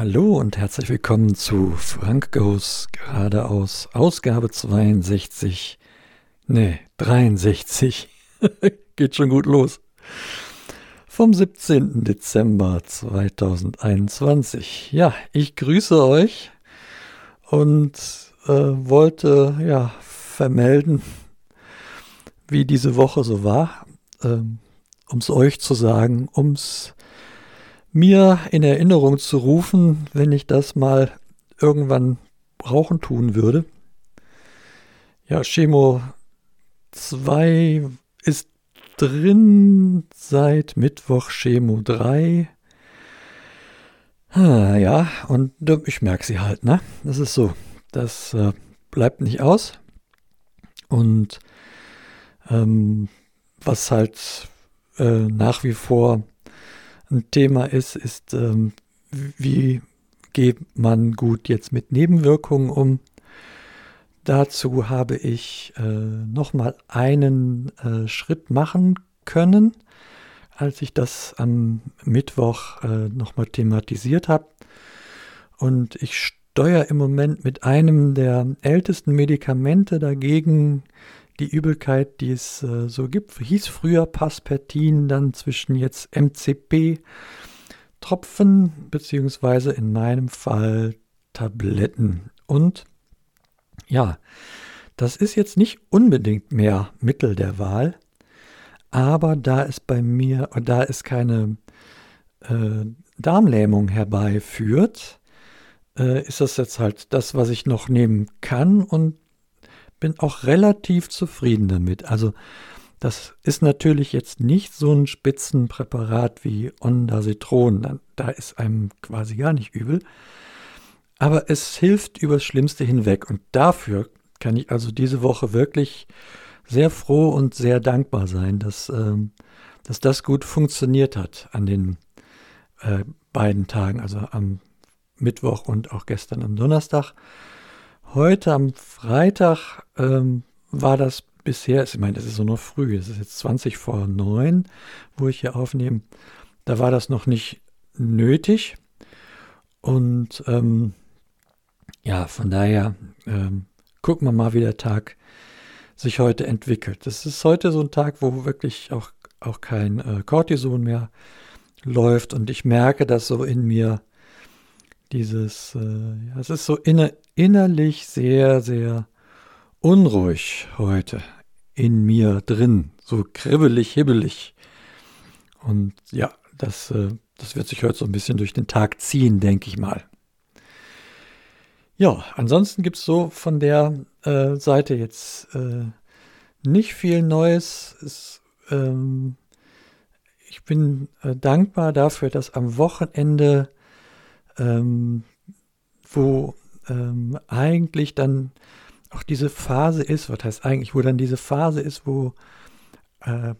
Hallo und herzlich willkommen zu Frank Goes geradeaus Ausgabe 62. Ne, 63. Geht schon gut los. Vom 17. Dezember 2021. Ja, ich grüße euch und äh, wollte ja vermelden, wie diese Woche so war, ähm, um es euch zu sagen, um es mir in Erinnerung zu rufen, wenn ich das mal irgendwann brauchen tun würde. Ja, Chemo 2 ist drin seit Mittwoch, Chemo 3. Ah, ja, und ich merke sie halt, ne? Das ist so. Das äh, bleibt nicht aus. Und ähm, was halt äh, nach wie vor ein Thema ist, ist, ähm, wie geht man gut jetzt mit Nebenwirkungen um. Dazu habe ich äh, nochmal einen äh, Schritt machen können, als ich das am Mittwoch äh, nochmal thematisiert habe. Und ich steuere im Moment mit einem der ältesten Medikamente dagegen die Übelkeit, die es äh, so gibt. Hieß früher Paspertin, dann zwischen jetzt MCP, Tropfen, beziehungsweise in meinem Fall Tabletten. Und ja, das ist jetzt nicht unbedingt mehr Mittel der Wahl, aber da es bei mir, da es keine äh, Darmlähmung herbeiführt, äh, ist das jetzt halt das, was ich noch nehmen kann und bin auch relativ zufrieden damit. Also das ist natürlich jetzt nicht so ein Spitzenpräparat wie Ondasitron. Da ist einem quasi gar nicht übel. Aber es hilft übers Schlimmste hinweg. Und dafür kann ich also diese Woche wirklich sehr froh und sehr dankbar sein, dass, äh, dass das gut funktioniert hat an den äh, beiden Tagen, also am Mittwoch und auch gestern am Donnerstag. Heute am Freitag ähm, war das bisher, ich meine, das ist so noch früh, es ist jetzt 20 vor 9, wo ich hier aufnehme. Da war das noch nicht nötig. Und ähm, ja, von daher ähm, gucken wir mal, wie der Tag sich heute entwickelt. Das ist heute so ein Tag, wo wirklich auch, auch kein äh, Cortison mehr läuft und ich merke, dass so in mir dieses, äh, ja, es ist so inner, innerlich sehr, sehr unruhig heute in mir drin, so kribbelig, hibbelig. Und ja, das, äh, das wird sich heute so ein bisschen durch den Tag ziehen, denke ich mal. Ja, ansonsten gibt es so von der äh, Seite jetzt äh, nicht viel Neues. Es, ähm, ich bin äh, dankbar dafür, dass am Wochenende ähm, wo ähm, eigentlich dann auch diese Phase ist, was heißt eigentlich, wo dann diese Phase ist, wo äh,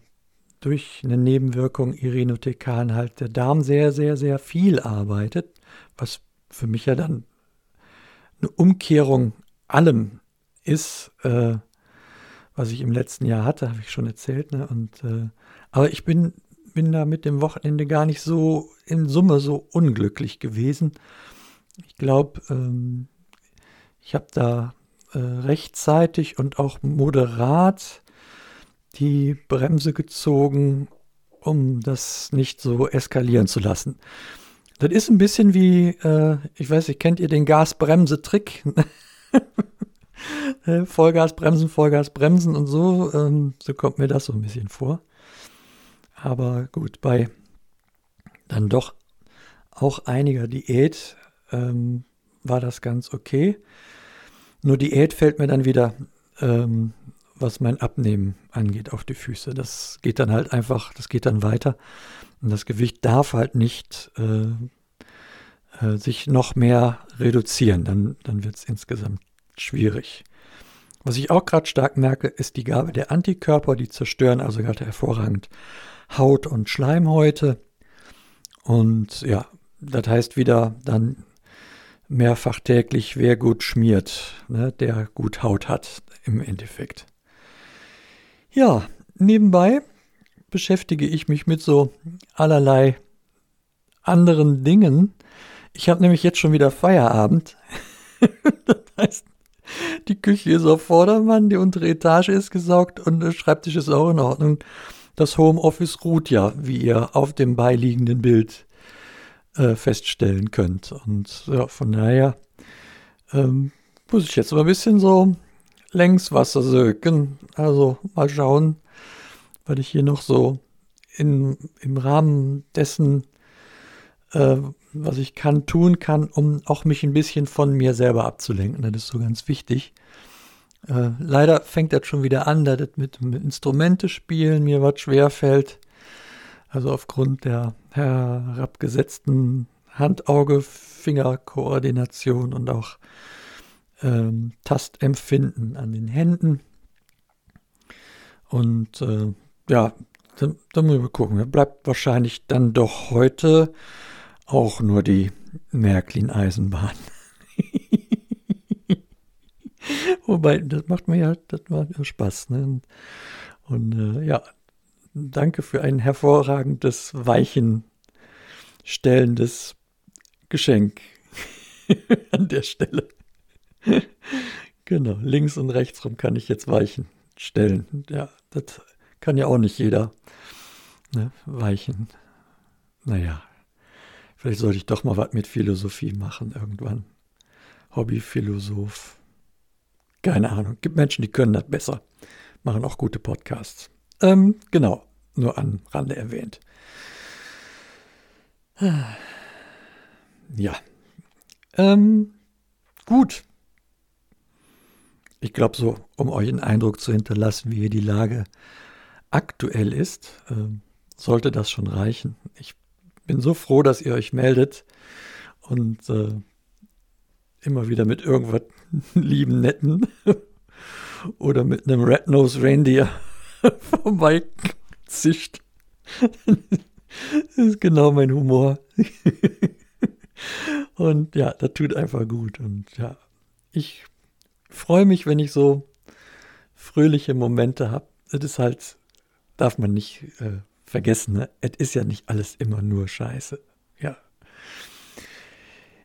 durch eine Nebenwirkung Irinotekan halt der Darm sehr, sehr, sehr viel arbeitet, was für mich ja dann eine Umkehrung allem ist, äh, was ich im letzten Jahr hatte, habe ich schon erzählt. Ne? Und, äh, aber ich bin bin da mit dem Wochenende gar nicht so in Summe so unglücklich gewesen. Ich glaube, ähm, ich habe da äh, rechtzeitig und auch moderat die Bremse gezogen, um das nicht so eskalieren zu lassen. Das ist ein bisschen wie, äh, ich weiß nicht, kennt ihr den Gasbremse-Trick? Vollgas bremsen, Vollgas bremsen und so. Ähm, so kommt mir das so ein bisschen vor. Aber gut, bei dann doch auch einiger Diät ähm, war das ganz okay. Nur Diät fällt mir dann wieder, ähm, was mein Abnehmen angeht, auf die Füße. Das geht dann halt einfach, das geht dann weiter. Und das Gewicht darf halt nicht äh, äh, sich noch mehr reduzieren. Dann, dann wird es insgesamt schwierig. Was ich auch gerade stark merke, ist die Gabe der Antikörper, die zerstören also gerade hervorragend Haut und Schleimhäute. Und ja, das heißt wieder dann mehrfach täglich, wer gut schmiert, ne, der gut Haut hat im Endeffekt. Ja, nebenbei beschäftige ich mich mit so allerlei anderen Dingen. Ich habe nämlich jetzt schon wieder Feierabend. das heißt, die Küche ist auf Vordermann, die untere Etage ist gesaugt und der Schreibtisch ist auch in Ordnung. Das Homeoffice ruht ja, wie ihr auf dem beiliegenden Bild äh, feststellen könnt. Und ja, von daher ähm, muss ich jetzt mal ein bisschen so längs Wasser söken. Also mal schauen, weil ich hier noch so in, im Rahmen dessen, äh, was ich kann, tun kann, um auch mich ein bisschen von mir selber abzulenken. Das ist so ganz wichtig. Äh, leider fängt das schon wieder an, dass das mit, mit Instrumente spielen mir was schwer fällt. Also aufgrund der herabgesetzten Hand-Auge-Finger-Koordination und auch ähm, Tastempfinden an den Händen. Und äh, ja, da, da muss ich mal gucken. Da bleibt wahrscheinlich dann doch heute auch nur die Märklin-Eisenbahn. Wobei, das macht mir ja, das macht ja Spaß. Ne? Und, äh, ja, danke für ein hervorragendes, weichen, stellendes Geschenk an der Stelle. genau, links und rechts rum kann ich jetzt Weichen stellen. Ja, das kann ja auch nicht jeder. Ne? Weichen. Naja, vielleicht sollte ich doch mal was mit Philosophie machen irgendwann. Hobbyphilosoph. Keine Ahnung. Gibt Menschen, die können das besser. Machen auch gute Podcasts. Ähm, genau, nur am Rande erwähnt. Ja. Ähm, gut. Ich glaube, so, um euch einen Eindruck zu hinterlassen, wie hier die Lage aktuell ist, äh, sollte das schon reichen. Ich bin so froh, dass ihr euch meldet und äh, immer wieder mit irgendwas lieben, netten oder mit einem Red-Nose Reindeer vorbeizischt. das ist genau mein Humor. und ja, das tut einfach gut. Und ja, ich freue mich, wenn ich so fröhliche Momente habe. Das ist halt, darf man nicht äh, vergessen, ne? es ist ja nicht alles immer nur Scheiße. Ja.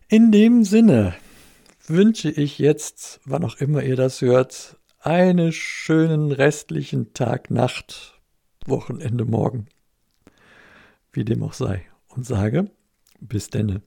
In dem Sinne wünsche ich jetzt, wann auch immer ihr das hört, einen schönen restlichen Tag, Nacht, Wochenende, Morgen, wie dem auch sei, und sage bis denne.